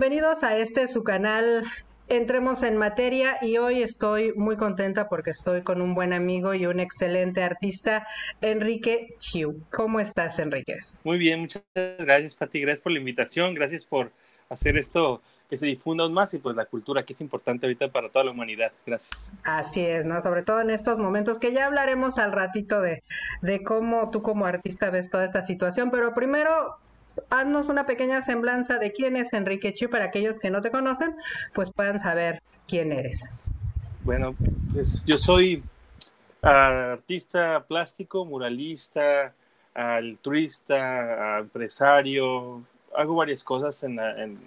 bienvenidos a este su canal Entremos en materia y hoy estoy muy contenta porque estoy con un buen amigo y un excelente artista, Enrique Chiu. ¿Cómo estás, Enrique? Muy bien, muchas gracias, Pati. Gracias por la invitación, gracias por hacer esto que se difunda aún más y pues la cultura que es importante ahorita para toda la humanidad. Gracias. Así es, ¿no? Sobre todo en estos momentos que ya hablaremos al ratito de, de cómo tú como artista ves toda esta situación, pero primero haznos una pequeña semblanza de quién es Enrique Chu para aquellos que no te conocen, pues puedan saber quién eres. Bueno, pues yo soy artista plástico, muralista, altruista, empresario, hago varias cosas en, en,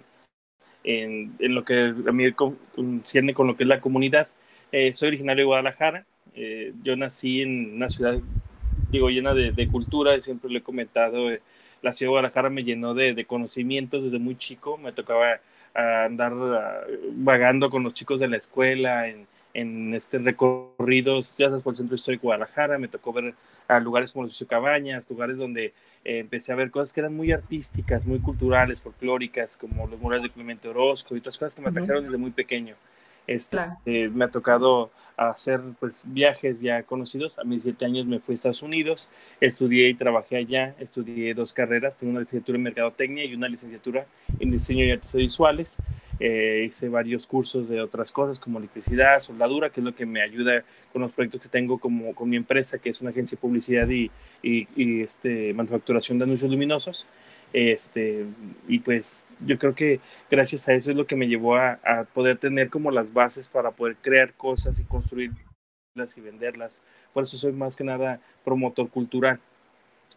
en, lo que a mí concierne con lo que es la comunidad. Eh, soy originario de Guadalajara, eh, yo nací en una ciudad, digo, llena de, de cultura, siempre lo he comentado. Eh, la ciudad de Guadalajara me llenó de, conocimientos desde muy chico. Me tocaba ah, andar ah, vagando con los chicos de la escuela en, en este recorridos, ya sabes, por el centro histórico de Guadalajara. Me tocó ver a lugares como los Cabañas, lugares donde eh, empecé a ver cosas que eran muy artísticas, muy culturales, folclóricas, como los murales de Clemente Orozco y otras cosas que me atrajeron desde muy pequeño. Este, eh, me ha tocado hacer pues viajes ya conocidos. A mis siete años me fui a Estados Unidos, estudié y trabajé allá, estudié dos carreras, tengo una licenciatura en mercadotecnia y una licenciatura en diseño y artes visuales. Eh, hice varios cursos de otras cosas como electricidad, soldadura, que es lo que me ayuda con los proyectos que tengo como con mi empresa, que es una agencia de publicidad y, y, este, manufacturación de anuncios luminosos. Este, y pues yo creo que gracias a eso es lo que me llevó a, poder tener como las bases para poder crear cosas y construirlas y venderlas. Por eso soy más que nada promotor cultural.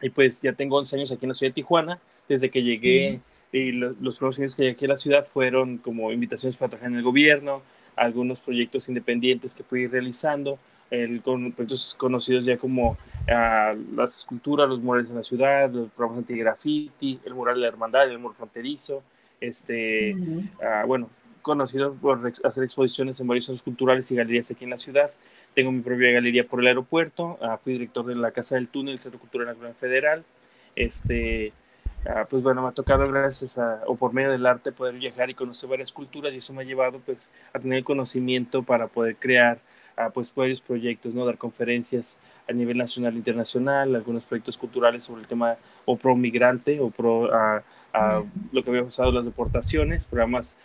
Y pues ya tengo 11 años aquí en la ciudad de Tijuana. Desde que llegué y los primeros años que llegué aquí a la ciudad fueron como invitaciones para trabajar en el gobierno, algunos proyectos independientes que fui realizando el, con proyectos conocidos ya como ah, las esculturas, los murales en la ciudad, los programas anti-graffiti, el mural de la hermandad, el muro fronterizo, este, ah, bueno, conocido por hacer exposiciones en varios centros culturales y galerías aquí en la ciudad. Tengo mi propia galería por el aeropuerto, ah, fui director de la Casa del Túnel, el Centro Cultural Nacional Federal. Este, pues bueno, me ha tocado gracias a, o por medio del arte poder viajar y conocer varias culturas y eso me ha llevado pues a tener conocimiento para poder crear pues varios proyectos, ¿no? Dar conferencias a nivel nacional e internacional, algunos proyectos culturales sobre el tema o pro migrante o pro a, lo que había usado las deportaciones, programas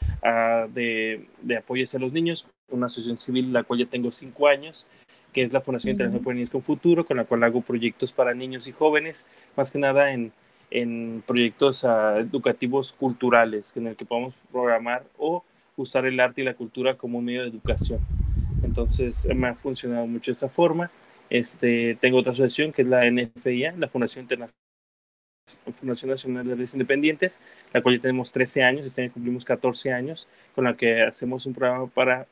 de, de apoyo hacia los niños, una asociación civil la cual ya tengo cinco años, que es la Fundación Internacional por Niños con Futuro, con la cual hago proyectos para niños y jóvenes, más que nada en, en proyectos educativos culturales, en el que podamos programar o usar el arte y la cultura como un medio de educación. Entonces me ha funcionado mucho esa forma. Este, tengo otra asociación que es la NFIA, la Fundación Internacional. Fundación Nacional de Redes Independientes, la cual ya tenemos 13 años, este año cumplimos 14 años, con la que hacemos un programa para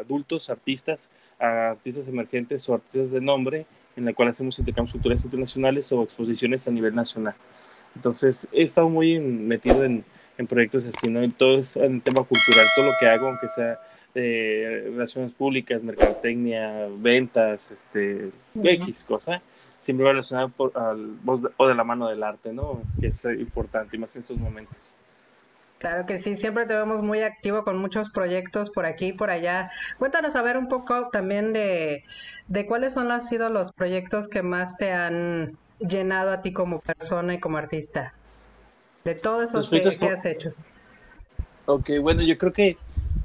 adultos, artistas, artistas emergentes o artistas de nombre, en la cual hacemos intercambios culturales internacionales o exposiciones a nivel nacional. Entonces, he estado muy metido en, en proyectos así, ¿no? En todo el tema cultural, todo lo que hago, aunque sea de relaciones públicas, mercadotecnia, ventas, este, X cosa, siempre va relacionado por, al, o de la mano del arte, ¿no? Que es importante, y más en estos momentos. Claro que sí, siempre te vemos muy activo con muchos proyectos por aquí y por allá. Cuéntanos a ver un poco también de, de cuáles son han sido los proyectos que más te han llenado a ti como persona y como artista. De todos esos que, que has hecho. Ok, bueno, yo creo que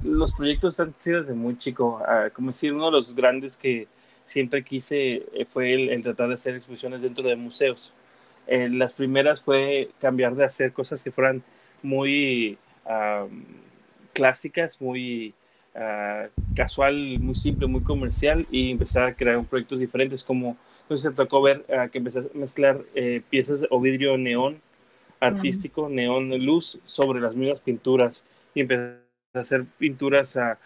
los proyectos han sido desde muy chico. Ah, como decir, uno de los grandes que siempre quise eh, fue el, tratar de hacer exposiciones dentro de museos. Eh, las primeras fue cambiar de hacer cosas que fueran muy clásicas, muy uh, casual, muy simple, muy comercial y empezar a crear proyectos diferentes como entonces se tocó ver uh, que empecé a mezclar eh, piezas o vidrio neón artístico, neón luz sobre las mismas pinturas y empecé hacer pinturas a,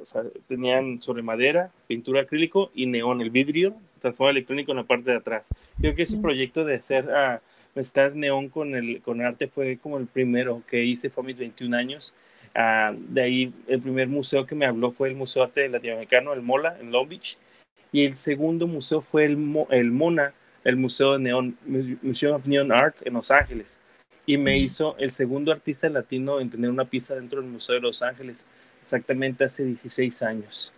o sea, tenían sobre madera, pintura acrílico y neón, el vidrio, transforma electrónico en la parte de atrás. Creo que ese proyecto de hacer a mezclar neón con el con arte fue como el primero que hice, fue a mis 21 años. Ah, de ahí el primer museo que me habló fue el Museo de Arte Latinoamericano, el MOLA, en Long Beach. Y el segundo museo fue el, el MONA, el Museo de Neon, Museum of Neon Art en Los Ángeles y me hizo el segundo artista latino en tener una pieza dentro del Museo de Los Ángeles, exactamente hace 16 años.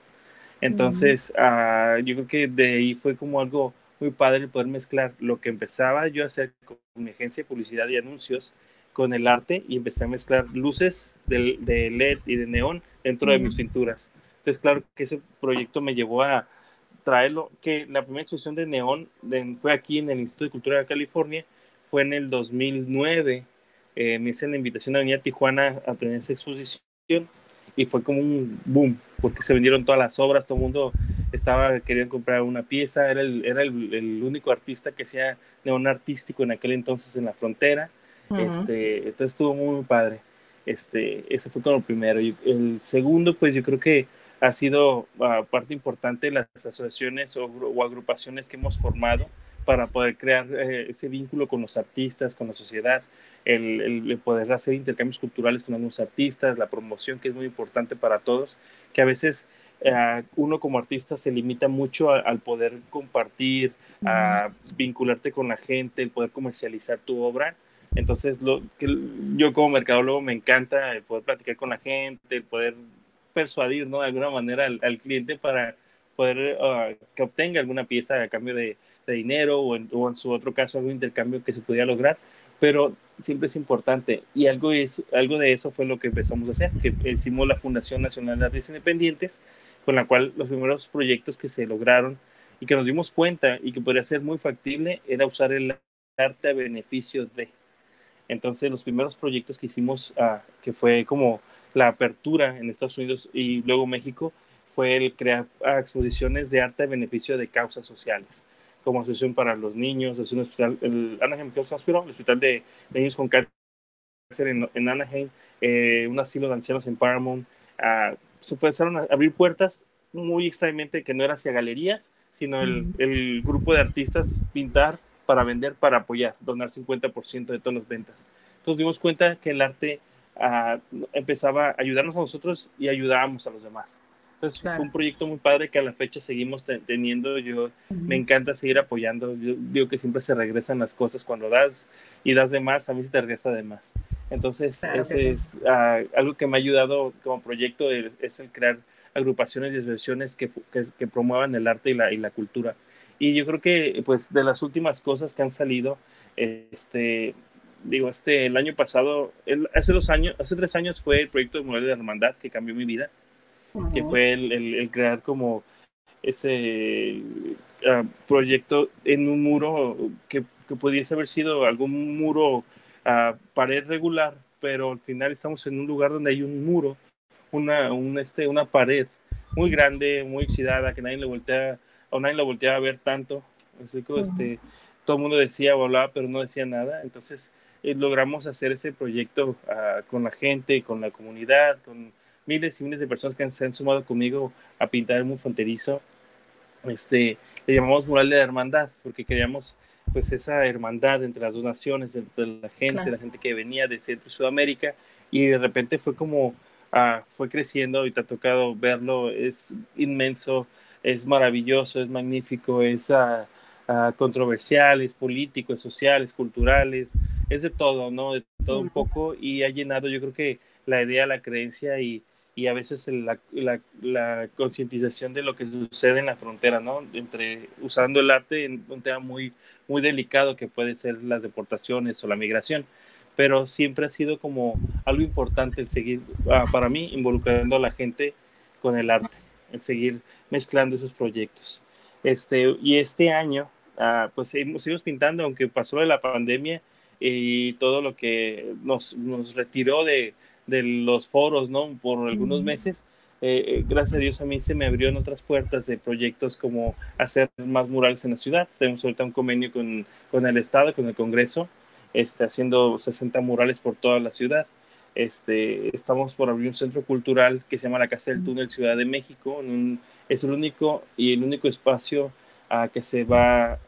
Entonces, ah, yo creo que de ahí fue como algo muy padre poder mezclar lo que empezaba yo a hacer con mi agencia de publicidad y anuncios con el arte y empecé a mezclar luces de, de LED y de neón dentro de mis pinturas. Entonces, claro que ese proyecto me llevó a traerlo, que la primera exposición de neón fue aquí en el Instituto de Cultura de California, fue en el 2009. Eh, me hice la invitación a venir a Tijuana a tener esa exposición y fue como un boom, porque se vendieron todas las obras, todo el mundo estaba queriendo comprar una pieza, era el, era el, único artista que hacía neón artístico en aquel entonces en la frontera, este, entonces estuvo muy padre. Este, ese fue como el primero. Y el segundo, pues yo creo que ha sido uh, parte importante de las asociaciones o, o, agrupaciones que hemos formado para poder crear eh, ese vínculo con los artistas, con la sociedad, el, el, poder hacer intercambios culturales con algunos artistas, la promoción que es muy importante para todos, que a veces uh, uno como artista se limita mucho a, al poder compartir, a vincularte con la gente, el poder comercializar tu obra. Entonces, lo, que yo como mercadólogo me encanta el poder platicar con la gente, el poder persuadir, ¿no? De alguna manera al, al cliente para poder uh, que obtenga alguna pieza a cambio de, de dinero o en, o en, su otro caso algún intercambio que se pudiera lograr, pero siempre es importante y algo, es, algo de eso fue lo que empezamos a hacer, que hicimos la Fundación Nacional de Artes Independientes, con la cual los primeros proyectos que se lograron y que nos dimos cuenta y que podría ser muy factible era usar el arte a beneficio de. Entonces los primeros proyectos que hicimos, uh, que fue como la apertura en Estados Unidos y luego México, fue el crear exposiciones de arte a beneficio de causas sociales como asociación para los niños, es un hospital, el Anaheim Health Hospital, el hospital de, niños con cáncer en, en Anaheim, eh, un asilo de ancianos en Paramount. Uh, se empezaron a abrir puertas muy extrañamente que no era hacia galerías, sino el, el, grupo de artistas pintar para vender, para apoyar, donar 50% de todas las ventas. Entonces dimos cuenta que el arte uh, empezaba a ayudarnos a nosotros y ayudábamos a los demás. Entonces claro. fue un proyecto muy padre que a la fecha seguimos te teniendo. Yo uh -huh. me encanta seguir apoyando. Yo digo que siempre se regresan las cosas cuando das y das de más, a mí se te regresa de más. Entonces, claro ese sí. es uh, algo que me ha ayudado como proyecto, el, es el crear agrupaciones y asociaciones que, que, que, promuevan el arte y la, y la cultura. Y yo creo que, pues, de las últimas cosas que han salido, este, digo, este, el año pasado, el, hace dos años, hace tres años fue el proyecto de Mural de la Hermandad que cambió mi vida -huh. que fue el, el, el, crear como ese uh, proyecto en un muro que, que, pudiese haber sido algún muro uh, pared regular, pero al final estamos en un lugar donde hay un muro, una, un, este, una pared muy grande, muy oxidada, que nadie le voltea, o nadie la volteaba a ver tanto. Así que, -huh. este, todo el mundo decía o hablaba, pero no decía nada. Entonces eh, logramos hacer ese proyecto uh, con la gente, con la comunidad, con miles y miles de personas que se han sumado conmigo a pintar el muy fronterizo. Este, le llamamos mural de la hermandad, porque queríamos pues esa hermandad entre las dos naciones, entre la gente, claro. la gente que venía de Centro y Sudamérica, y de repente fue como, uh, fue creciendo y te ha tocado verlo, es inmenso, es maravilloso, es magnífico, es uh, uh, controversial, es político, es social, es cultural, es, es de todo, ¿no? De todo un poco, y ha llenado yo creo que la idea, la creencia y, y a veces la, la, la concientización de lo que sucede en la frontera, ¿no? Entre usando el arte en un tema muy, muy delicado que puede ser las deportaciones o la migración, pero siempre ha sido como algo importante el seguir, uh, para mí, involucrando a la gente con el arte, el seguir mezclando esos proyectos. Este, y este año, uh, pues seguimos pintando, aunque pasó de la pandemia y todo lo que nos, nos retiró de, de los foros, ¿no? Por algunos meses. Eh, eh, gracias a Dios a mí se me abrieron otras puertas de proyectos como hacer más murales en la ciudad. Tenemos ahorita un convenio con, con el Estado, con el Congreso, este, haciendo 60 murales por toda la ciudad. Este, estamos por abrir un centro cultural que se llama la Casa del Túnel Ciudad de México. Un, es el único y el único espacio uh, que se va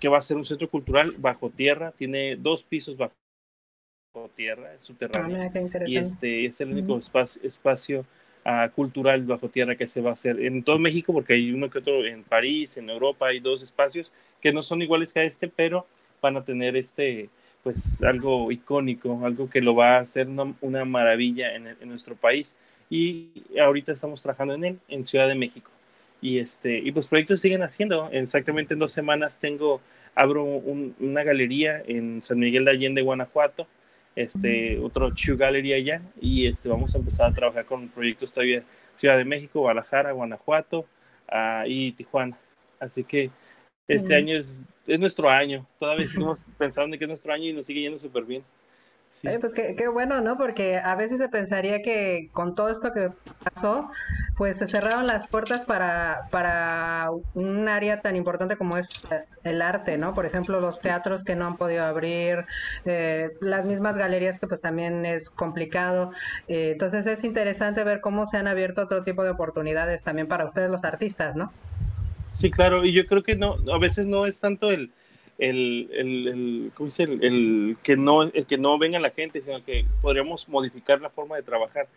que va a ser un centro cultural bajo tierra. Tiene dos pisos bajo tierra, es subterráneo. Ah, y este es el único uh -huh. espacio, espacio uh, cultural bajo tierra que se va a hacer en todo México, porque hay uno que otro en París, en Europa, hay dos espacios que no son iguales a este, pero van a tener este, pues algo icónico, algo que lo va a hacer una, maravilla en, nuestro país. Y ahorita estamos trabajando en él, en Ciudad de México. Y, este, y pues proyectos siguen haciendo. Exactamente en dos semanas tengo, abro una galería en San Miguel de Allende, Guanajuato, este, otro Chu Gallery allá, y este, vamos a empezar a trabajar con proyectos todavía Ciudad de México, Guadalajara, Guanajuato uh, y Tijuana. Así que este año es, es, nuestro año. Todavía seguimos pensando que es nuestro año y nos sigue yendo súper bien. Sí. pues qué, qué, bueno, ¿no? Porque a veces se pensaría que con todo esto que pasó, pues se cerraron las puertas para, para un área tan importante como es el arte, ¿no? Por ejemplo, los teatros que no han podido abrir, eh, las mismas galerías que pues también es complicado. Eh, entonces es interesante ver cómo se han abierto otro tipo de oportunidades también para ustedes los artistas, ¿no? Sí, claro, y yo creo que no, a veces no es tanto el, el, el, el, ¿cómo dice? el, que no, el que no venga la gente, sino que podríamos modificar la forma de trabajar.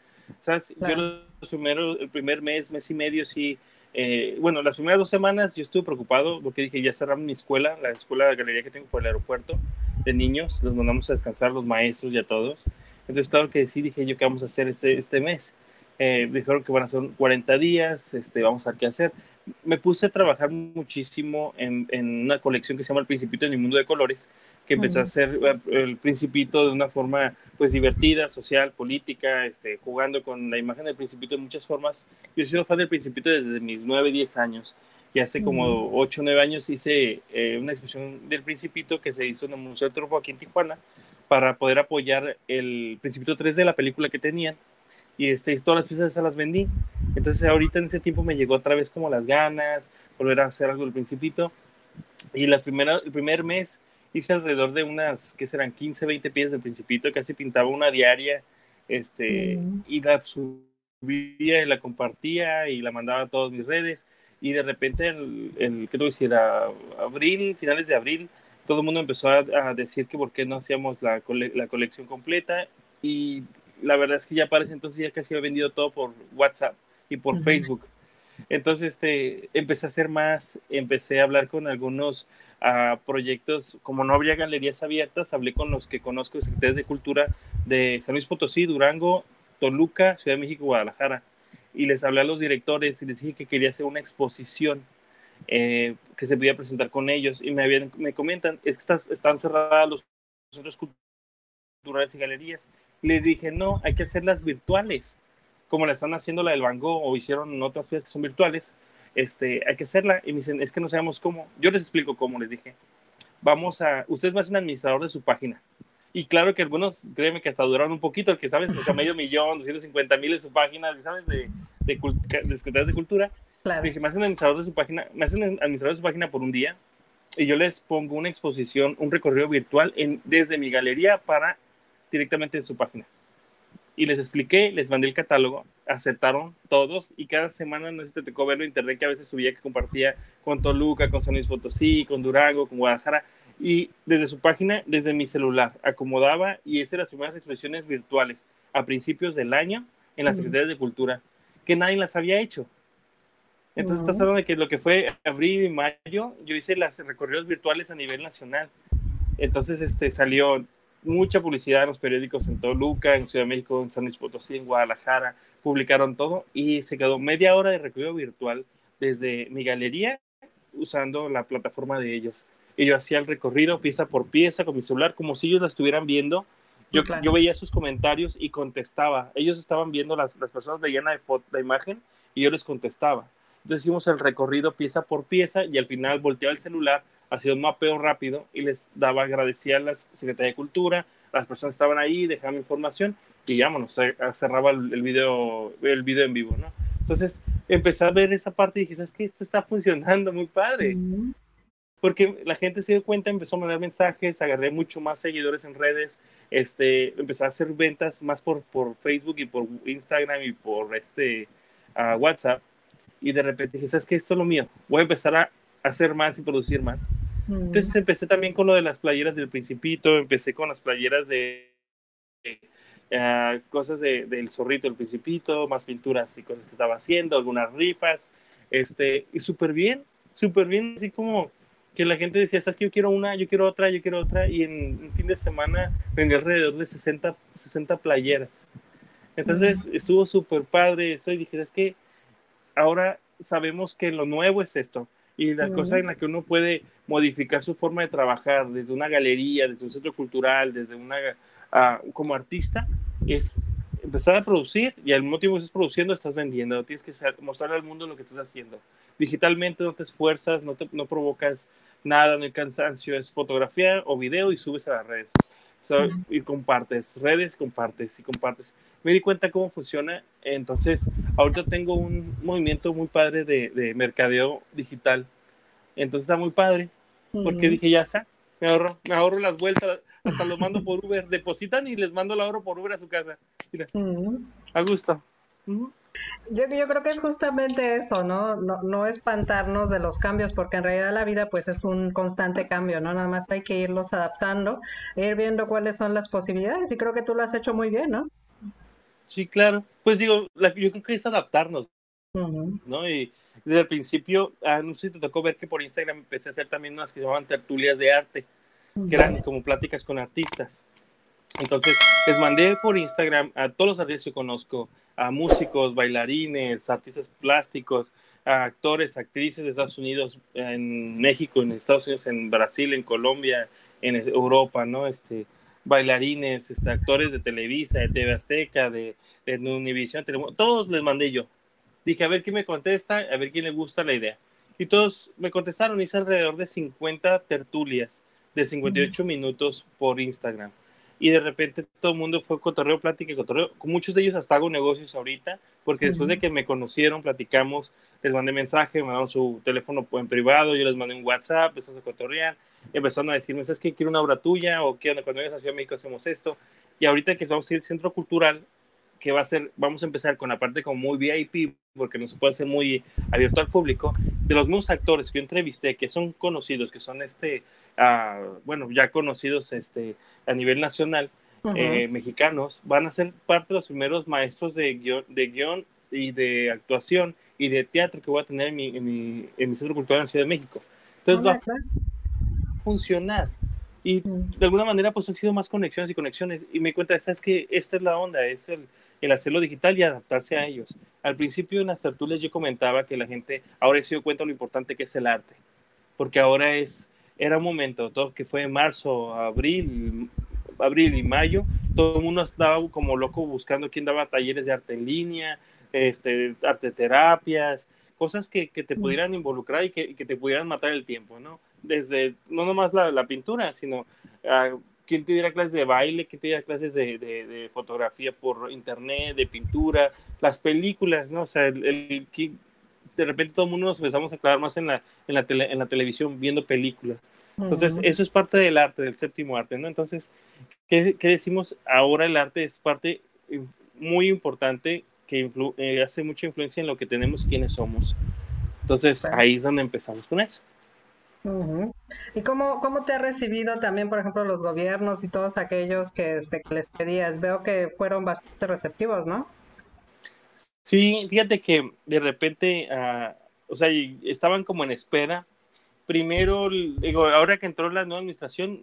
¿Sabes? Yo los primeros, el primer mes, mes y medio, sí, eh, bueno, las primeras dos semanas yo estuve preocupado porque dije, ya cerramos mi escuela, la escuela de galería que tengo por el aeropuerto de niños, los mandamos a descansar los maestros y a todos. Entonces, claro que sí, dije yo, ¿qué vamos a hacer este, este mes? Eh, dijeron que van a ser 40 días, este, vamos a ver qué hacer me puse a trabajar muchísimo en, en, una colección que se llama El Principito en el Mundo de Colores, que empecé a hacer eh, el Principito de una forma pues divertida, social, política, este, jugando con la imagen del Principito de muchas formas. Yo he sido fan del Principito desde mis 9, 10 años y hace como 8, 9 años hice eh, una exposición del Principito que se hizo en el Museo del Tropo aquí en Tijuana para poder apoyar el Principito 3 de la película que tenían y este, todas las piezas esas las vendí. Entonces ahorita en ese tiempo me llegó otra vez como las ganas, volver a hacer algo del principito. Y la primera, el primer mes hice alrededor de unas, que serán 15, 20 piezas del principito, casi pintaba una diaria, este, y la subía y la compartía y la mandaba a todas mis redes. Y de repente, el, el ¿qué decir? abril, finales de abril, todo el mundo empezó a, a, decir que por qué no hacíamos la, la colección completa y la verdad es que ya parece entonces ya casi he vendido todo por WhatsApp y por Facebook. Entonces este, empecé a hacer más, empecé a hablar con algunos uh, proyectos, como no había galerías abiertas, hablé con los que conozco, secretarios de cultura de San Luis Potosí, Durango, Toluca, Ciudad de México, Guadalajara, y les hablé a los directores y les dije que quería hacer una exposición eh, que se podía presentar con ellos, y me, habían, me comentan, es que están cerradas los centros culturales y galerías, le dije, no, hay que hacerlas virtuales, como la están haciendo la del Van Gogh o hicieron otras piezas que son virtuales, este, hay que hacerla. Y me dicen, es que no sabemos cómo. Yo les explico cómo, les dije. Vamos a, ustedes van a ser administrador de su página. Y claro que algunos, créeme que hasta duraron un poquito, que sabes, o sea, medio millón, 250 mil en su página, ¿sabes? De, de, de, de cultura. Claro. Dije, me hacen administrador de su página, me hacen administrador de su página por un día y yo les pongo una exposición, un recorrido virtual en, desde mi galería para directamente en su página. Y les expliqué, les mandé el catálogo, aceptaron todos y cada semana, no sé si te tocó verlo en internet, que a veces subía que compartía con Toluca, con San Luis Potosí, con Durango, con Guadalajara, y desde su página, desde mi celular, acomodaba y esas eran las primeras exposiciones virtuales a principios del año en las secretarías de Cultura, que nadie las había hecho. Entonces, estás hablando de que lo que fue abril y mayo, yo hice las recorridos virtuales a nivel nacional. Entonces, este, salió mucha publicidad en los periódicos en Toluca, en Ciudad de México, en San Luis Potosí, en Guadalajara, publicaron todo y se quedó media hora de recorrido virtual desde mi galería usando la plataforma de ellos. Y yo hacía el recorrido pieza por pieza con mi celular, como si ellos la estuvieran viendo. Yo, yo veía sus comentarios y contestaba. Ellos estaban viendo, las, las personas veían la, la imagen y yo les contestaba. Entonces hicimos el recorrido pieza por pieza y al final volteaba el celular hacía un mapeo rápido y les daba, agradecía a la Secretaría de Cultura, las personas estaban ahí, dejaban información y vámonos, cerraba el, el, video, el video en vivo, ¿no? Entonces empecé a ver esa parte y dije, ¿sabes qué? Esto está funcionando muy padre. Porque la gente se dio cuenta, empezó a mandar mensajes, agarré mucho más seguidores en redes, este, empecé a hacer ventas más por, por Facebook y por Instagram y por este, WhatsApp. Y de repente dije, ¿sabes qué? Esto es lo mío. Voy a empezar a hacer más y producir más. Entonces empecé también con lo de las playeras del Principito, empecé con las playeras de uh, cosas de, del zorrito del Principito, más pinturas y cosas que estaba haciendo, algunas rifas, este, y súper bien, súper bien, así como que la gente decía, sabes que yo quiero una, yo quiero otra, yo quiero otra, y en un fin de semana vendí alrededor de 60, 60 playeras. Entonces estuvo súper padre eso y dije, es que ahora sabemos que lo nuevo es esto y la cosa en la que uno puede modificar su forma de trabajar desde una galería, desde un centro cultural, desde una, uh, como artista, es empezar a producir y al mismo tiempo que estás produciendo estás vendiendo, tienes que mostrarle al mundo lo que estás haciendo. Digitalmente no te esfuerzas, no, te, no provocas nada, no hay cansancio, es fotografía o video y subes a las redes. Y compartes, redes, compartes y compartes. Me di cuenta cómo funciona, entonces ahorita tengo un movimiento muy padre de, de mercadeo digital. Entonces está muy padre, porque dije, ya está, me ahorro, me ahorro las vueltas, hasta los mando por Uber, depositan y les mando el ahorro por Uber a su casa. Mira, a gusto. Yo, yo, creo que es justamente eso, ¿no? ¿no? No espantarnos de los cambios, porque en realidad la vida pues es un constante cambio, ¿no? Nada más hay que irlos adaptando, ir viendo cuáles son las posibilidades y creo que tú lo has hecho muy bien, ¿no? Sí, claro. Pues digo, yo creo que es adaptarnos, ¿no? Y desde el principio, ah, no sé si te tocó ver que por Instagram empecé a hacer también unas que se llamaban tertulias de arte, que eran como pláticas con artistas. Entonces, les mandé por Instagram a todos los artistas que conozco, a músicos, bailarines, artistas plásticos, a actores, actrices de Estados Unidos, en México, en Estados Unidos, en Brasil, en Colombia, en Europa, ¿no? Este, bailarines, este, actores de Televisa, de TV Azteca, de, de Univision, todos les mandé yo. Dije, a ver quién me contesta, a ver quién le gusta la idea. Y todos me contestaron, hice alrededor de 50 tertulias de 58 minutos por Instagram y de repente todo el mundo fue cotorreo, plática y cotorreo. Con muchos de ellos hasta hago negocios ahorita, porque después de que me conocieron, platicamos, les mandé mensaje, me mandaron su teléfono en privado, yo les mandé un WhatsApp, empezamos a cotorrear, empezaron a decirme, es que quiero una obra tuya, o quiero cuando vengas a Ciudad de México hacemos esto. Y ahorita que estamos en el centro cultural, que va a ser, vamos a empezar con la parte como muy VIP, porque no se puede hacer muy abierto al público, de los mismos actores que yo entrevisté, que son conocidos, que son este, uh, bueno, ya conocidos este, a nivel nacional, eh, mexicanos, van a ser parte de los primeros maestros de guion, de guion y de actuación y de teatro que voy a tener en mi, en mi, en mi centro cultural en la Ciudad de México. Entonces va funcionar. Y de alguna manera, pues han sido más conexiones y conexiones. Y me cuenta, ¿sabes que Esta es la onda, es el, el hacerlo digital y adaptarse a ellos. Al principio en las tertulias yo comentaba que la gente ahora se dio cuenta lo importante que es el arte, porque ahora es, era un momento, todo que fue marzo, abril, abril y mayo, todo el mundo estaba como loco buscando quién daba talleres de arte en línea, este, arte terapias, cosas que, que te pudieran involucrar y que, que, te pudieran matar el tiempo, ¿no? Desde, no nomás la, la pintura, sino uh, quién te diera clases de baile, quién te diera clases de, de, fotografía por internet, de pintura, las películas, ¿no? O sea, el, el, de repente todo el mundo nos empezamos a clavar más en la, en la, tele, en la televisión viendo películas. Entonces, eso es parte del arte, del séptimo arte, ¿no? Entonces, ¿qué, qué decimos? Ahora el arte es parte muy importante que eh, hace mucha influencia en lo que tenemos y quiénes somos. Entonces, ahí es donde empezamos con eso. ¿Y cómo, cómo te ha recibido también, por ejemplo, los gobiernos y todos aquellos que, este, les pedías? Veo que fueron bastante receptivos, ¿no? Sí, fíjate que de repente, uh, o sea, estaban como en espera. Primero, digo, ahora que entró la nueva administración,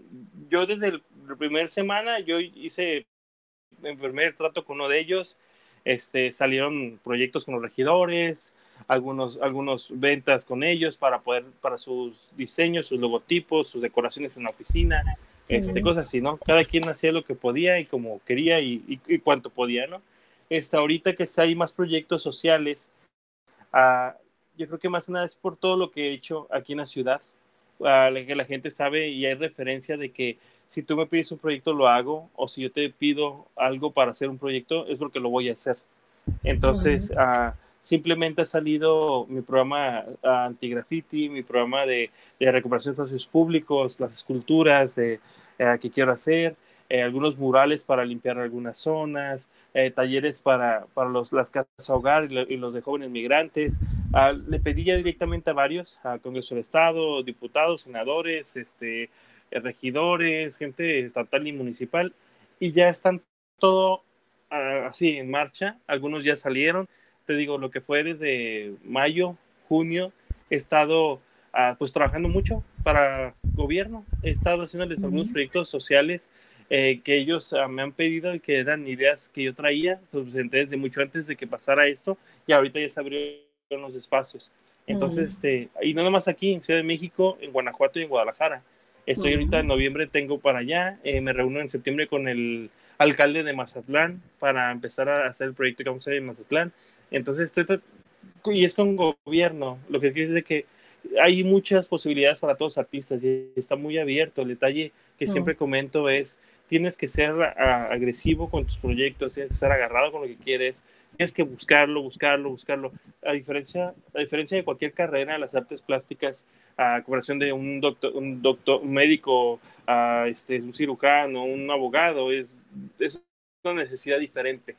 yo desde la primera semana, yo hice mi primer trato con uno de ellos, este, salieron proyectos con los regidores, algunos, algunos ventas con ellos para poder, para sus diseños, sus logotipos, sus decoraciones en la oficina, este, cosas así, ¿no? Cada quien hacía lo que podía y como quería y, y, cuanto podía, ¿no? Este, ahorita que hay más proyectos sociales, uh, yo creo que más nada es por todo lo que he hecho aquí en la ciudad, uh, que la gente sabe y hay referencia de que si tú me pides un proyecto lo hago, o si yo te pido algo para hacer un proyecto es porque lo voy a hacer. Entonces, uh, simplemente ha salido mi programa anti-graffiti, mi programa de, recuperación de espacios públicos, las esculturas de, eh, que quiero hacer, eh, algunos murales para limpiar algunas zonas, eh, talleres para, para los, las casas hogar y, los de jóvenes migrantes. Uh, le pedí ya directamente a varios, a Congreso del Estado, diputados, senadores, este, regidores, gente estatal y municipal, y ya están todo uh, así en marcha. Algunos ya salieron, te digo, lo que fue desde mayo, junio, he estado uh, pues trabajando mucho para gobierno. He estado haciendo algunos proyectos sociales eh, que ellos ah, me han pedido y que eran ideas que yo traía desde mucho antes de que pasara esto y ahorita ya se abrieron los espacios. Entonces, este, y no nomás aquí, en Ciudad de México, en Guanajuato y en Guadalajara. Estoy ahorita en noviembre, tengo para allá, eh, me reúno en septiembre con el alcalde de Mazatlán para empezar a hacer el proyecto que vamos a hacer en Mazatlán. Entonces, estoy, y es con gobierno, lo que quiere decir que hay muchas posibilidades para todos los artistas y está muy abierto. El detalle que siempre comento es, tienes que ser agresivo con tus proyectos, tienes que ser agarrado con lo que quieres, tienes que buscarlo, buscarlo, buscarlo. A diferencia, a diferencia de cualquier carrera, las artes plásticas, a comparación de un doctor, un doctor, un médico, a este, un cirujano, un abogado, es, es una necesidad diferente.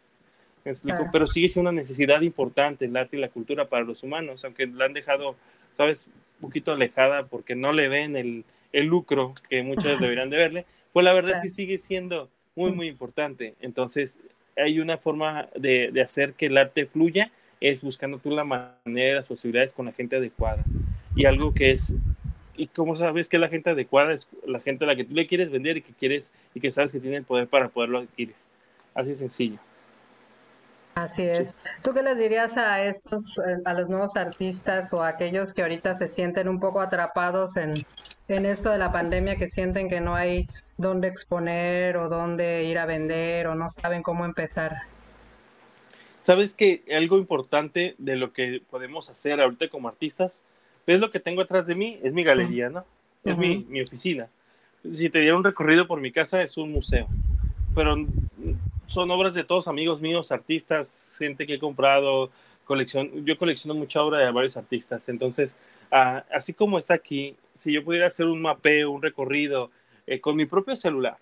Pero sigue siendo una necesidad importante el arte y la cultura para los humanos, aunque la han dejado, sabes, un poquito alejada porque no le ven el, el lucro que muchos deberían de verle, pues la verdad es que sigue siendo muy, muy importante. Entonces, hay una forma de, de, hacer que el arte fluya, es buscando tú la manera, las posibilidades con la gente adecuada. Y algo que es, y cómo sabes que la gente adecuada es la gente a la que tú le quieres vender y que quieres y que sabes que tiene el poder para poderlo adquirir. Así de sencillo. Así es. ¿Tú qué les dirías a estos, eh, a los nuevos artistas o a aquellos que ahorita se sienten un poco atrapados en, en esto de la pandemia, que sienten que no hay dónde exponer o dónde ir a vender o no saben cómo empezar? Sabes que algo importante de lo que podemos hacer ahorita como artistas, es lo que tengo atrás de mí, es mi galería, ¿no? Es mi, mi oficina. Si te diera un recorrido por mi casa, es un museo. Pero son obras de todos amigos míos, artistas, gente que he comprado, colección, yo colecciono mucha obra de varios artistas, entonces, ah, así como está aquí, si yo pudiera hacer un mapeo, un recorrido eh, con mi propio celular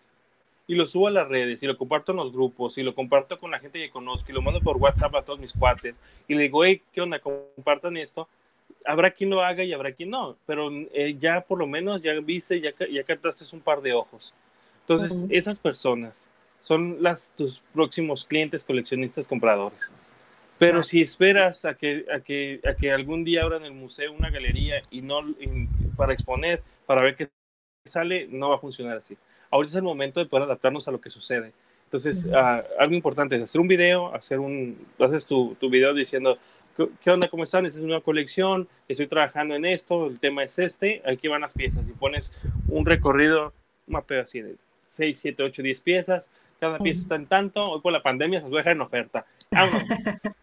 y lo subo a las redes y lo comparto en los grupos y lo comparto con la gente que conozco y lo mando por WhatsApp a todos mis cuates y le digo, hey, ¿qué onda? Compartan esto. Habrá quien lo haga y habrá quien no, pero eh, ya por lo menos ya viste, ya, ya captaste un par de ojos. Entonces, esas personas son las, tus próximos clientes, coleccionistas, compradores. Pero si esperas a que, a, que, a que algún día abran el museo una galería y no para exponer, para ver qué sale, no va a funcionar así. Ahorita es el momento de poder adaptarnos a lo que sucede. Entonces, ah, algo importante es hacer un video, hacer un, haces tu, tu video diciendo, ¿qué onda? ¿Cómo están? Esta es una colección, estoy trabajando en esto, el tema es este, aquí van las piezas. Y pones un recorrido, un mapeo así de 6, 7, 8, 10 piezas, cada pieza está en tanto, hoy por la pandemia se dejar en oferta. Vámonos.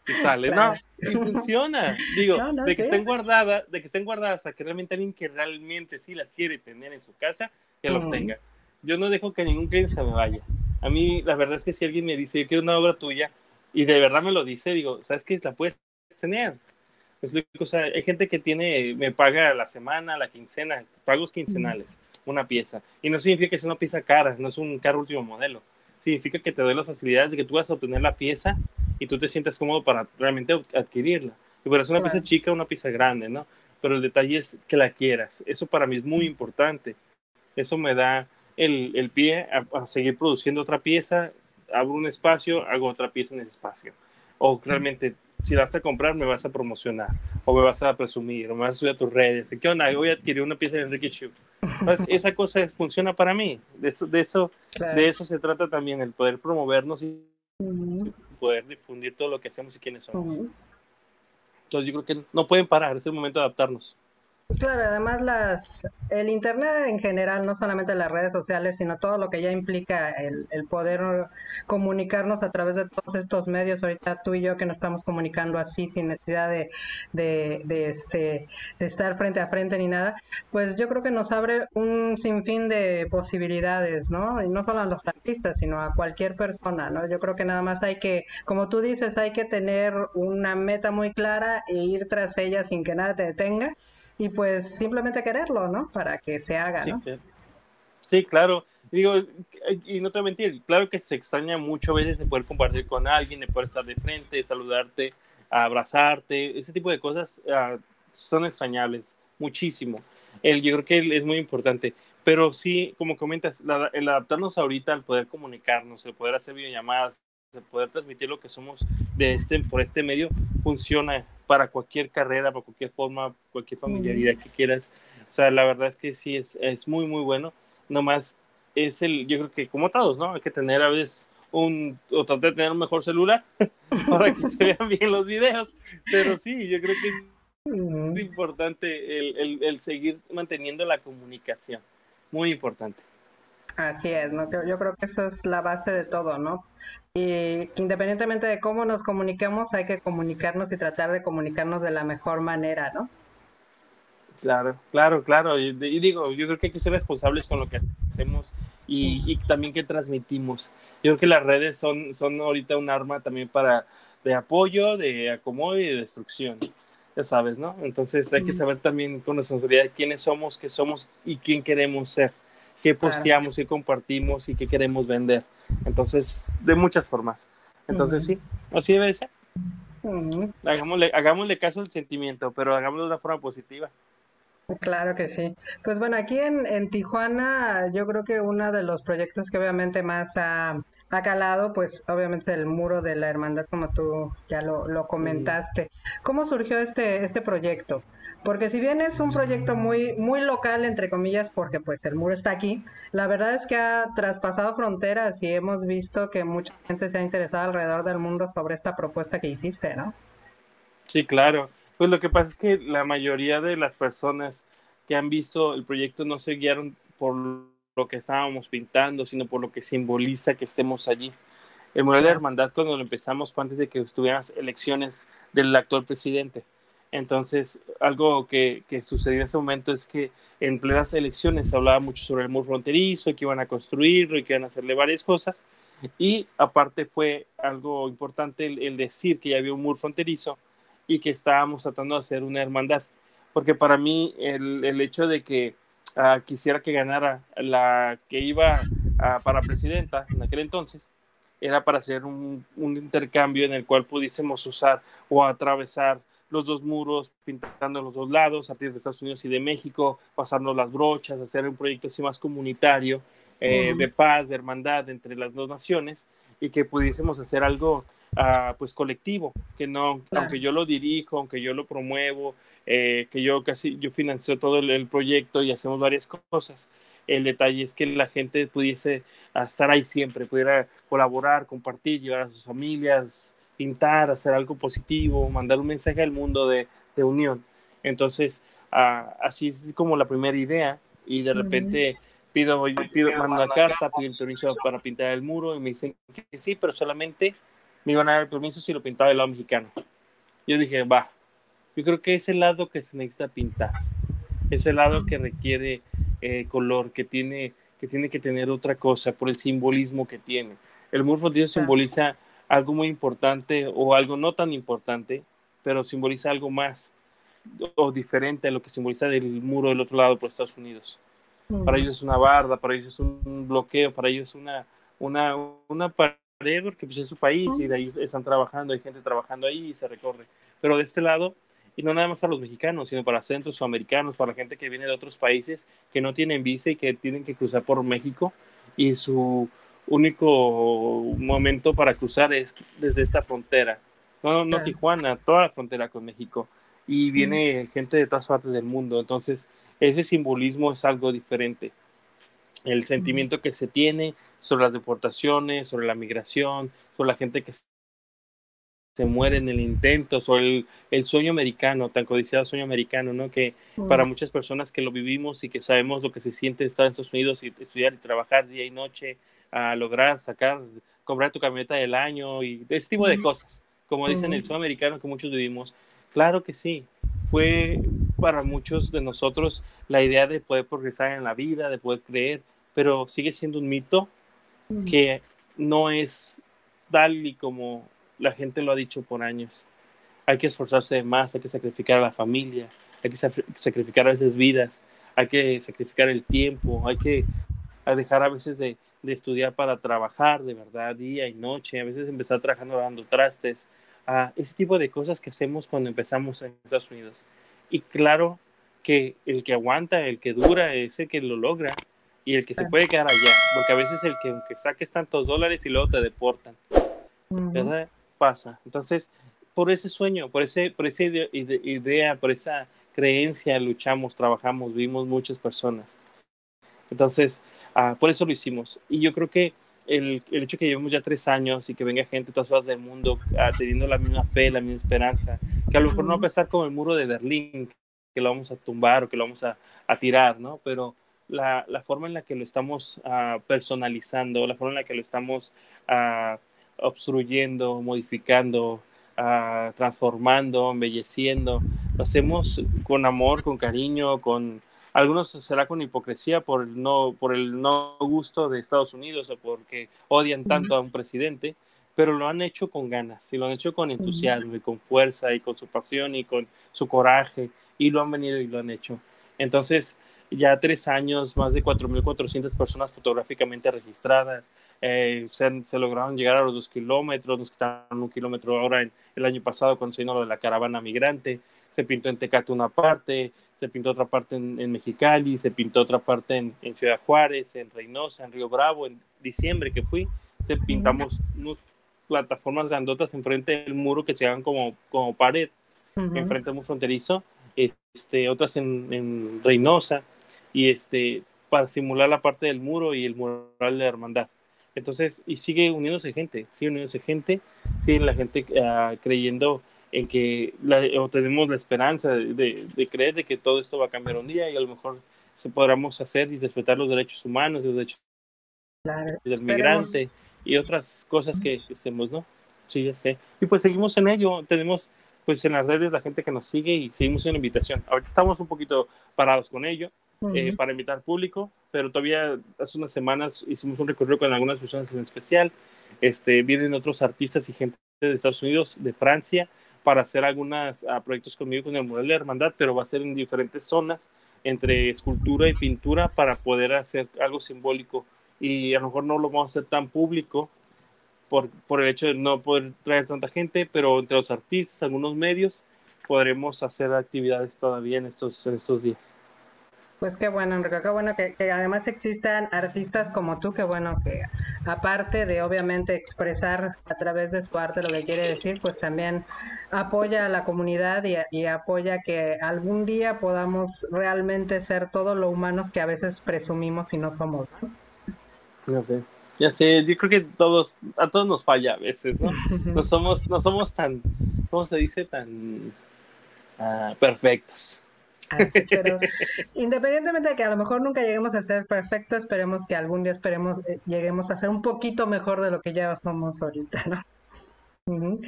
y sale, ¿no? Y funciona. Digo, de que estén guardadas, de que estén guardadas a que realmente alguien que realmente sí las quiere tener en su casa, que lo tenga. Yo no dejo que ningún cliente se me vaya. A mí, la verdad es que si alguien me dice, yo quiero una obra tuya, y de verdad me lo dice, digo, ¿sabes qué? La puedes tener. O sea, hay gente que tiene, me paga la semana, la quincena, pagos quincenales, una pieza. Y no significa que sea una pieza cara, no es un carro último modelo significa que te doy las facilidades de que tú vas a obtener la pieza y tú te sientas cómodo para realmente adquirirla. Y por eso una pieza chica una pieza grande, ¿no? Pero el detalle es que la quieras. Eso para mí es muy importante. Eso me da el, el pie a, seguir produciendo otra pieza, abro un espacio, hago otra pieza en ese espacio. O realmente, si la vas a comprar, me vas a promocionar, o me vas a presumir, o me vas a subir a tus redes. ¿Qué onda? Voy a adquirir una pieza de Enrique Chu esa cosa funciona para mí. De eso, de eso, de eso se trata también, el poder promovernos y poder difundir todo lo que hacemos y quiénes somos. Entonces yo creo que no pueden parar, es el momento de adaptarnos. Claro, además las, el Internet en general, no solamente las redes sociales, sino todo lo que ya implica el, el, poder comunicarnos a través de todos estos medios, ahorita tú y yo que nos estamos comunicando así sin necesidad de, de, de, este, de estar frente a frente ni nada, pues yo creo que nos abre un sinfín de posibilidades, ¿no? Y no solo a los artistas, sino a cualquier persona, ¿no? Yo creo que nada más hay que, como tú dices, hay que tener una meta muy clara e ir tras ella sin que nada te detenga y pues simplemente quererlo, ¿no? Para que se haga, ¿no? Sí, claro. Digo, y no te voy a mentir, claro que se extraña mucho a veces de poder compartir con alguien, de poder estar de frente, de saludarte, abrazarte, ese tipo de cosas ah, son extrañables, muchísimo. El, yo creo que es muy importante. Pero sí, como comentas, el adaptarnos ahorita al poder comunicarnos, el poder hacer videollamadas, el poder transmitir lo que somos de este, por este medio, funciona para cualquier carrera, para cualquier forma, cualquier familiaridad que quieras. O sea, la verdad es que sí, es, es muy, muy bueno. Nomás es el, yo creo que como todos, ¿no? Hay que tener a veces un, o tratar de tener un mejor celular para que se vean bien los videos. Pero sí, yo creo que es importante el, el, el seguir manteniendo la comunicación. Muy importante. Así es, ¿no? Yo creo que esa es la base de todo, ¿no? Y independientemente de cómo nos comuniquemos, hay que comunicarnos y tratar de comunicarnos de la mejor manera, ¿no? Claro, claro, claro. Y, digo, yo creo que hay que ser responsables con lo que hacemos y, y, también que transmitimos. Yo creo que las redes son, son ahorita un arma también para de apoyo, de acomodo y de destrucción. Ya sabes, ¿no? Entonces hay que saber también con responsabilidad quiénes somos, qué somos y quién queremos ser qué posteamos, qué compartimos y qué queremos vender. Entonces, de muchas formas. Entonces, sí, así debe ser. hagámosle, hagámosle caso al sentimiento, pero hagámoslo de una forma positiva. Claro que sí. Pues bueno, aquí en, en Tijuana yo creo que uno de los proyectos que obviamente más ha, ha calado, pues obviamente el muro de la hermandad, como tú ya lo, lo comentaste. ¿Cómo surgió este, este proyecto? Porque si bien es un proyecto muy, muy local, entre comillas, porque pues el muro está aquí, la verdad es que ha traspasado fronteras y hemos visto que mucha gente se ha interesado alrededor del mundo sobre esta propuesta que hiciste, ¿no? Sí, claro. Pues lo que pasa es que la mayoría de las personas que han visto el proyecto no se guiaron por lo que estábamos pintando, sino por lo que simboliza que estemos allí. El mural de hermandad cuando lo empezamos fue antes de que estuvieran las elecciones del actual presidente. Entonces, algo que, que, sucedió en ese momento es que en plenas elecciones se hablaba mucho sobre el muro fronterizo, que iban a construirlo y que iban a hacerle varias cosas. Y aparte fue algo importante el, decir que ya había un muro fronterizo y que estábamos tratando de hacer una hermandad. Porque para mí el, el hecho de que uh, quisiera que ganara la que iba uh, para presidenta en aquel entonces, era para hacer un, un intercambio en el cual pudiésemos usar o atravesar los dos muros, pintando los dos lados, artistas de Estados Unidos y de México, pasarnos las brochas, hacer un proyecto así más comunitario, eh, de paz, de hermandad entre las dos naciones y que pudiésemos hacer algo uh, pues colectivo, que no, claro. aunque yo lo dirijo, aunque yo lo promuevo, eh, que yo casi, yo financio todo el, el, proyecto y hacemos varias cosas. El detalle es que la gente pudiese estar ahí siempre, pudiera colaborar, compartir, llevar a sus familias, pintar, hacer algo positivo, mandar un mensaje al mundo de, de unión. Entonces, uh, así es como la primera idea y de repente pido, pido, mando una carta, pido el permiso para pintar el muro y me dicen que sí, pero solamente me iban a dar el permiso si lo pintaba del lado mexicano. Yo dije, va, yo creo que es el lado que se necesita pintar, es el lado que requiere eh, color, que tiene, que tiene que tener otra cosa por el simbolismo que tiene. El muro fronterizo simboliza algo muy importante o algo no tan importante, pero simboliza algo más o diferente a lo que simboliza el muro del otro lado por Estados Unidos. Mm. Para ellos es una barda, para ellos es un bloqueo, para ellos es una, una, una pared porque pues, es su país mm. y de ahí están trabajando, hay gente trabajando ahí y se recorre. Pero de este lado, y no nada más a los mexicanos, sino para centros sudamericanos, para la gente que viene de otros países que no tienen visa y que tienen que cruzar por México y su único momento para cruzar es desde esta frontera. No, no Tijuana, toda la frontera con México. Y viene gente de todas partes del mundo. Entonces, ese simbolismo es algo diferente. El sentimiento que se tiene sobre las deportaciones, sobre la migración, sobre la gente que se muere en el intento, sobre el, el sueño americano, tan codiciado sueño americano, ¿no? Que para muchas personas que lo vivimos y que sabemos lo que se siente estar en Estados Unidos y estudiar y trabajar día y noche, a lograr sacar, comprar tu camioneta del año y ese tipo de cosas, como dicen el sudamericano que muchos vivimos. Claro que sí, fue para muchos de nosotros la idea de poder progresar en la vida, de poder creer, pero sigue siendo un mito que no es tal y como la gente lo ha dicho por años. Hay que esforzarse más, hay que sacrificar a la familia, hay que sacrificar a veces vidas, hay que sacrificar el tiempo, hay que dejar a veces de, de estudiar para trabajar de verdad día y noche, a veces empezar trabajando dando trastes, a ese tipo de cosas que hacemos cuando empezamos en Estados Unidos. Y claro que el que aguanta, el que dura, es el que lo logra y el que se puede quedar allá, porque a veces el que, que saques tantos dólares y luego te deportan, ¿verdad? Pasa. Entonces, por ese sueño, por, ese, por esa idea, por esa creencia luchamos, trabajamos, vimos muchas personas. Entonces, ah, por eso lo hicimos. Y yo creo que el, el, hecho que llevemos ya tres años y que venga gente de todas partes del mundo ah, teniendo la misma fe, la misma esperanza, que a lo mejor no va a pasar como el muro de Berlín, que lo vamos a tumbar o que lo vamos a, a tirar, ¿no? Pero la, la, forma en la que lo estamos uh, personalizando, la forma en la que lo estamos obstruyendo, modificando, transformando, embelleciendo, lo hacemos con amor, con cariño, con algunos será con hipocresía por el no por el no gusto de Estados Unidos o porque odian tanto a un presidente, pero lo han hecho con ganas y lo han hecho con entusiasmo y con fuerza y con su pasión y con su coraje y lo han venido y lo han hecho. Entonces, ya tres años, más de 4.400 personas fotográficamente registradas, eh, se, se, lograron llegar a los dos kilómetros, nos quitaron un kilómetro ahora en, el año pasado cuando se vino lo de la caravana migrante, se pintó en Tecate una parte, se pintó otra parte en, Mexicali, se pintó otra parte en, Ciudad Juárez, en Reynosa, en Río Bravo, en diciembre que fui, se pintamos unas plataformas grandotas enfrente del muro que se hagan como, como pared, enfrente de un fronterizo, este, otras en, en Reynosa, y este, para simular la parte del muro y el mural de la hermandad. Entonces, y sigue uniéndose gente, sigue uniéndose gente, sigue la gente uh, creyendo en que la, o tenemos la esperanza de, de, creer de que todo esto va a cambiar un día y a lo mejor se podamos hacer y respetar los derechos humanos, los derechos claro, del migrante y otras cosas que, que hacemos, ¿no? Sí, ya sé. Y pues seguimos en ello, tenemos pues en las redes la gente que nos sigue y seguimos en la invitación. Ahorita estamos un poquito parados con ello, eh, para invitar público, pero todavía hace unas semanas hicimos un recorrido con algunas personas en especial. Este, vienen otros artistas y gente de Estados Unidos, de Francia, para hacer algunos uh, proyectos conmigo con el modelo de hermandad, pero va a ser en diferentes zonas, entre escultura y pintura, para poder hacer algo simbólico. Y a lo mejor no lo vamos a hacer tan público por, por el hecho de no poder traer tanta gente, pero entre los artistas, algunos medios, podremos hacer actividades todavía en estos, en estos días. Pues qué bueno, Enrique, qué bueno que, además existan artistas como tú, qué bueno que aparte de obviamente expresar a través de su arte lo que quiere decir, pues también apoya a la comunidad y, apoya que algún día podamos realmente ser todo lo humanos que a veces presumimos y no somos. ¿no? sé, ya sé, yo creo que todos, a todos nos falla a veces, ¿no? No somos, no somos tan, ¿cómo se dice? Tan uh, perfectos pero independientemente de que a lo mejor nunca lleguemos a ser perfectos, esperemos que algún día esperemos eh, lleguemos a ser un poquito mejor de lo que ya somos ahorita, ¿no?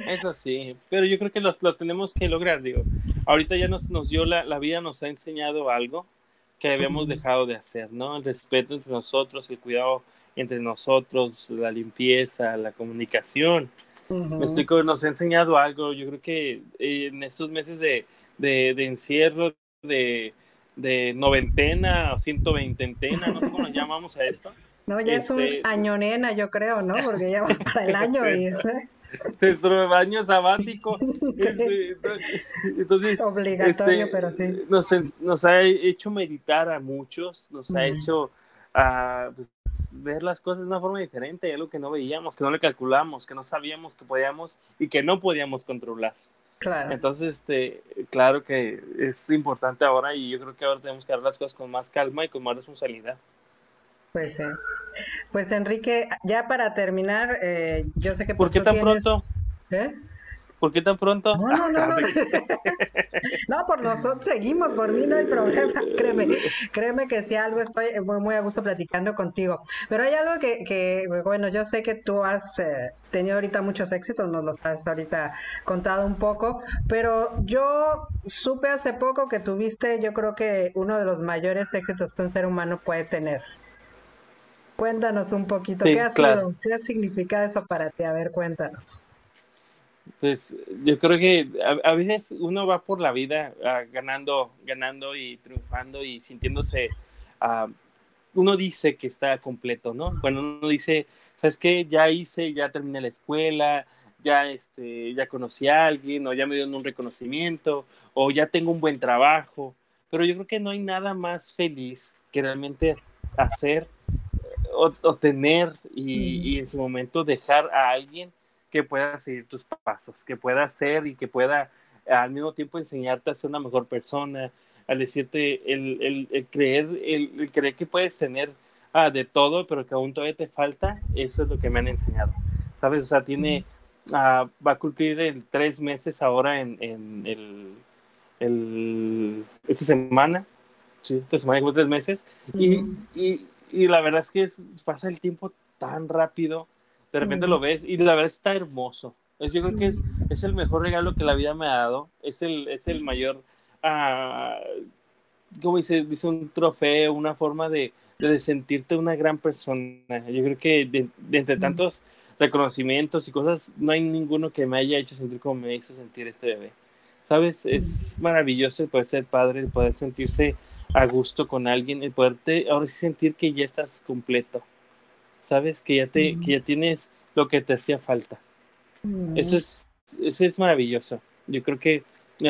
Eso sí, pero yo creo que lo, lo, tenemos que lograr, digo. Ahorita ya nos, nos dio la, la vida, nos ha enseñado algo que habíamos dejado de hacer, ¿no? El respeto entre nosotros, el cuidado entre nosotros, la limpieza, la comunicación. Me explico, nos ha enseñado algo. Yo creo que eh, en estos meses de, de, de encierro, de, de noventena o ciento veintentena, no sé cómo nos llamamos a esto. No, ya es un este, año nena, yo creo, ¿no? Porque ya vas para el año y... Nuestro año sabático. Este, entonces, Obligatorio, este, pero sí. Nos, nos, ha hecho meditar a muchos, nos ha hecho uh, ver las cosas de una forma diferente, algo que no veíamos, que no le calculamos, que no sabíamos que podíamos y que no podíamos controlar. Entonces, este, claro que es importante ahora y yo creo que ahora tenemos que dar las cosas con más calma y con más responsabilidad. Pues sí. Pues Enrique, ya para terminar, eh, yo sé que... ¿Por pues, qué tan pronto? ¿Eh? ¿Por qué tan pronto? No, no, no. No, por nosotros seguimos, por mí no hay problema. Créeme, créeme que si algo estoy muy, muy a gusto platicando contigo. Pero hay algo que, que bueno, yo sé que tú has eh, tenido ahorita muchos éxitos, nos los has ahorita contado un poco, pero yo supe hace poco que tuviste, yo creo que uno de los mayores éxitos que un ser humano puede tener. Cuéntanos un poquito, ¿qué ha sido? ¿Qué significa eso para ti? A ver, cuéntanos. Pues yo creo que a, veces uno va por la vida uh, ganando, ganando y triunfando y sintiéndose, uh, uno dice que está completo, ¿no? Bueno, uno dice, ¿sabes qué? Ya hice, ya terminé la escuela, ya, este, ya conocí a alguien, o ya me dieron un reconocimiento, o ya tengo un buen trabajo, pero yo creo que no hay nada más feliz que realmente hacer o, tener y, y en su momento dejar a alguien que pueda seguir tus pasos, que pueda ser y que pueda al mismo tiempo enseñarte a ser una mejor persona, al decirte el, el, creer, el, creer que puedes tener ah, de todo, pero que aún todavía te falta, eso es lo que me han enseñado. ¿Sabes? O sea, tiene, ah, va a cumplir el tres meses ahora en, en el, el, esta semana, sí, esta semana como tres meses, y, y, y, la verdad es que pasa el tiempo tan rápido, de repente lo ves, y la verdad está hermoso. Yo creo que es, es el mejor regalo que la vida me ha dado, es el, es el mayor como dice, dice un trofeo, una forma de, de, sentirte una gran persona. Yo creo que de, entre tantos reconocimientos y cosas, no hay ninguno que me haya hecho sentir como me hizo sentir este bebé. ¿Sabes? Es maravilloso el poder ser padre, el poder sentirse a gusto con alguien, el poderte ahora sí sentir que ya estás completo. ¿Sabes? Que ya, te, que ya tienes lo que te hacía falta. Eso es, eso es maravilloso. Yo creo que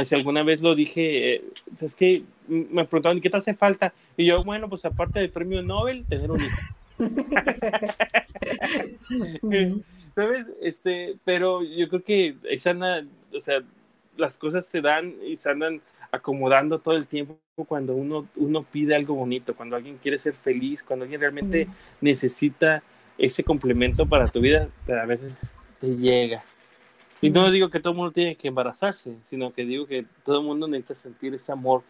si alguna vez lo dije, eh, es que me preguntaban, ¿qué te hace falta? Y yo, bueno, pues aparte del premio Nobel, tener un hijo. ¿Sabes? Este, pero yo creo que esa, o sea, las cosas se dan y se andan acomodando todo el tiempo cuando uno, uno pide algo bonito, cuando alguien quiere ser feliz, cuando alguien realmente necesita ese complemento para tu vida, pero a veces te llega. Y no digo que todo el mundo tiene que embarazarse, sino que digo que todo el mundo necesita sentir ese amor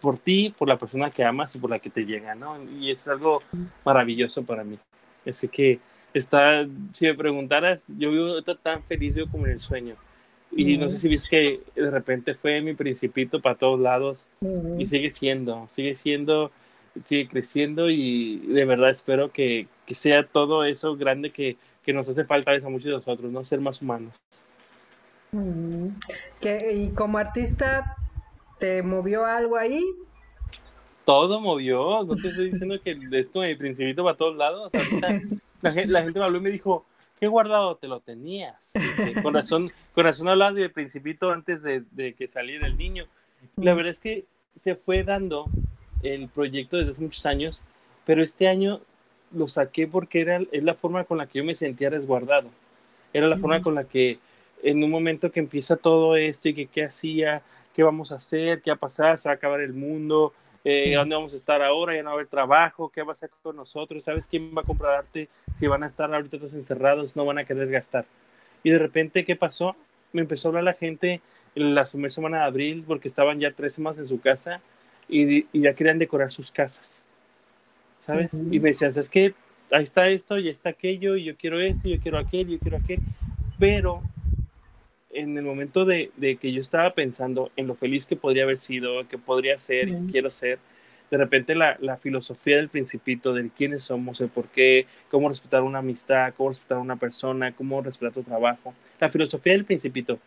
por ti, por la persona que amas y por la que te llega, ¿no? Y es algo maravilloso para mí. Así que está, si me preguntaras, yo vivo tan feliz yo como en el sueño. Y no sé si viste que de repente fue mi principito para todos lados y sigue siendo, sigue siendo, sigue creciendo y de verdad espero que, que sea todo eso grande que que nos hace falta a muchos de nosotros, ¿no? Ser más humanos. Y como artista, ¿te movió algo ahí? Todo movió, no te estoy diciendo que es como mi principito para todos lados. la, gente, me habló y me dijo, ¿qué guardado te lo tenías? con razón, con razón hablabas de principito antes de, de que saliera el niño. La verdad es que se fue dando el proyecto desde hace muchos años, pero este año lo saqué porque era, es la forma con la que yo me sentía resguardado. Era la forma con la que en un momento que empieza todo esto y que qué hacía, qué vamos a hacer, qué va a pasar, se va a acabar el mundo, eh, dónde vamos a estar ahora, ya no va a haber trabajo, qué va a hacer con nosotros, ¿sabes quién va a comprar arte? Si van a estar ahorita todos encerrados, no van a querer gastar. Y de repente, ¿qué pasó? Me empezó a hablar la gente en la primera semana de abril porque estaban ya tres semanas en su casa y, y ya querían decorar sus casas. ¿sabes? Y me decían, es que ahí está esto, y está aquello, y yo quiero esto, y yo quiero aquello, yo quiero aquel, pero en el momento de, de, que yo estaba pensando en lo feliz que podría haber sido, que podría ser, y quiero ser, de repente la, la, filosofía del principito, del quiénes somos, el por qué, cómo respetar una amistad, cómo respetar a una persona, cómo respetar tu trabajo, la filosofía del principito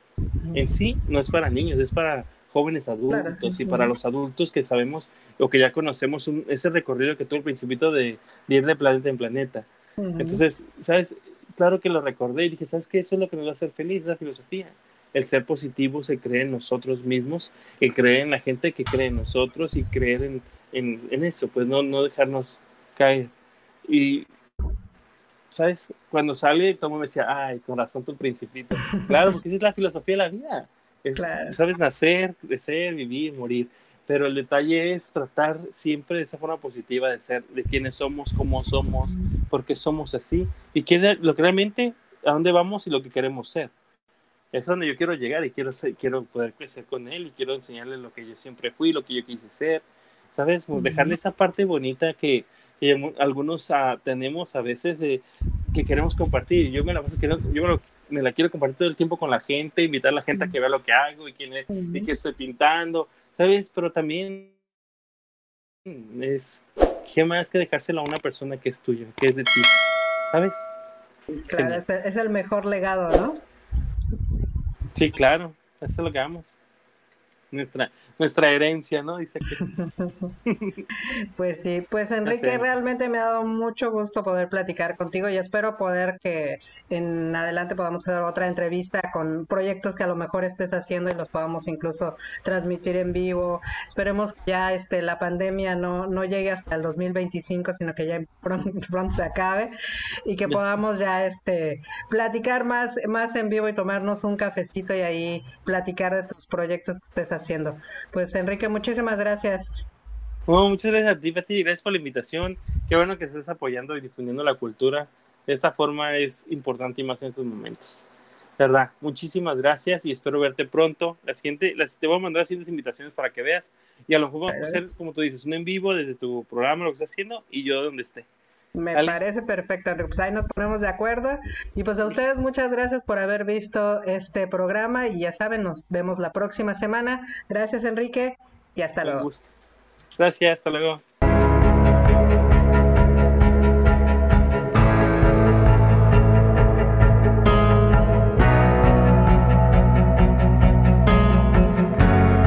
en sí no es para niños, es para jóvenes adultos y para los adultos que sabemos o que ya conocemos ese recorrido que tuvo el principito de, ir de planeta en planeta. Entonces, ¿sabes? Claro que lo recordé y dije, ¿sabes qué? Eso es lo que nos va a hacer feliz, esa filosofía. El ser positivo, se cree en nosotros mismos, el creer en la gente que cree en nosotros y creer en, en, en eso, pues no, no dejarnos caer. Y ¿sabes? Cuando sale, todo me decía, ay, con razón tu principito. Claro, porque esa es la filosofía de la vida. Sabes nacer, crecer, vivir, morir. Pero el detalle es tratar siempre de esa forma positiva de ser, de quiénes somos, cómo somos, porque somos así. Y qué, lo que realmente, a dónde vamos y lo que queremos ser. Es donde yo quiero llegar y quiero, ser, quiero poder crecer con él y quiero enseñarle lo que yo siempre fui, lo que yo quise ser. ¿Sabes? Dejarle esa parte bonita que, algunos ah, tenemos a veces de, que queremos compartir. Yo me la paso, yo me lo me la quiero compartir todo el tiempo con la gente, invitar a la gente a que vea lo que hago y, quién y que estoy pintando, ¿sabes? Pero también es, ¿qué más que dejárselo a una persona que es tuya, que es de ti? ¿Sabes? Claro, es, el mejor legado, ¿no? Sí, claro, eso es lo que vamos. Nuestra, nuestra herencia, ¿no? Dice que. pues sí, pues Enrique, realmente me ha dado mucho gusto poder platicar contigo y espero poder que en adelante podamos hacer otra entrevista con proyectos que a lo mejor estés haciendo y los podamos incluso transmitir en vivo. Esperemos que ya este, la pandemia no, no llegue hasta el 2025, sino que ya pronto, pronto se acabe y que podamos ya este, platicar más, más en vivo y tomarnos un cafecito y ahí platicar de tus proyectos que estés haciendo. Pues Enrique, muchísimas gracias. muchas gracias a ti, Pati, gracias por la invitación. Qué bueno que estés apoyando y difundiendo la cultura. De esta forma es importante y más en estos momentos. verdad, muchísimas gracias y espero verte pronto. La siguiente, las, te voy a mandar las siguientes invitaciones para que veas y a lo mejor vamos a hacer, como tú dices, un en vivo desde tu programa, lo que estás haciendo y yo donde esté. Me parece perfecto, Enrique. Pues ahí nos ponemos de acuerdo. Y pues a ustedes muchas gracias por haber visto este programa y ya saben, nos vemos la próxima semana. Gracias, Enrique, y hasta luego. Gracias, hasta luego.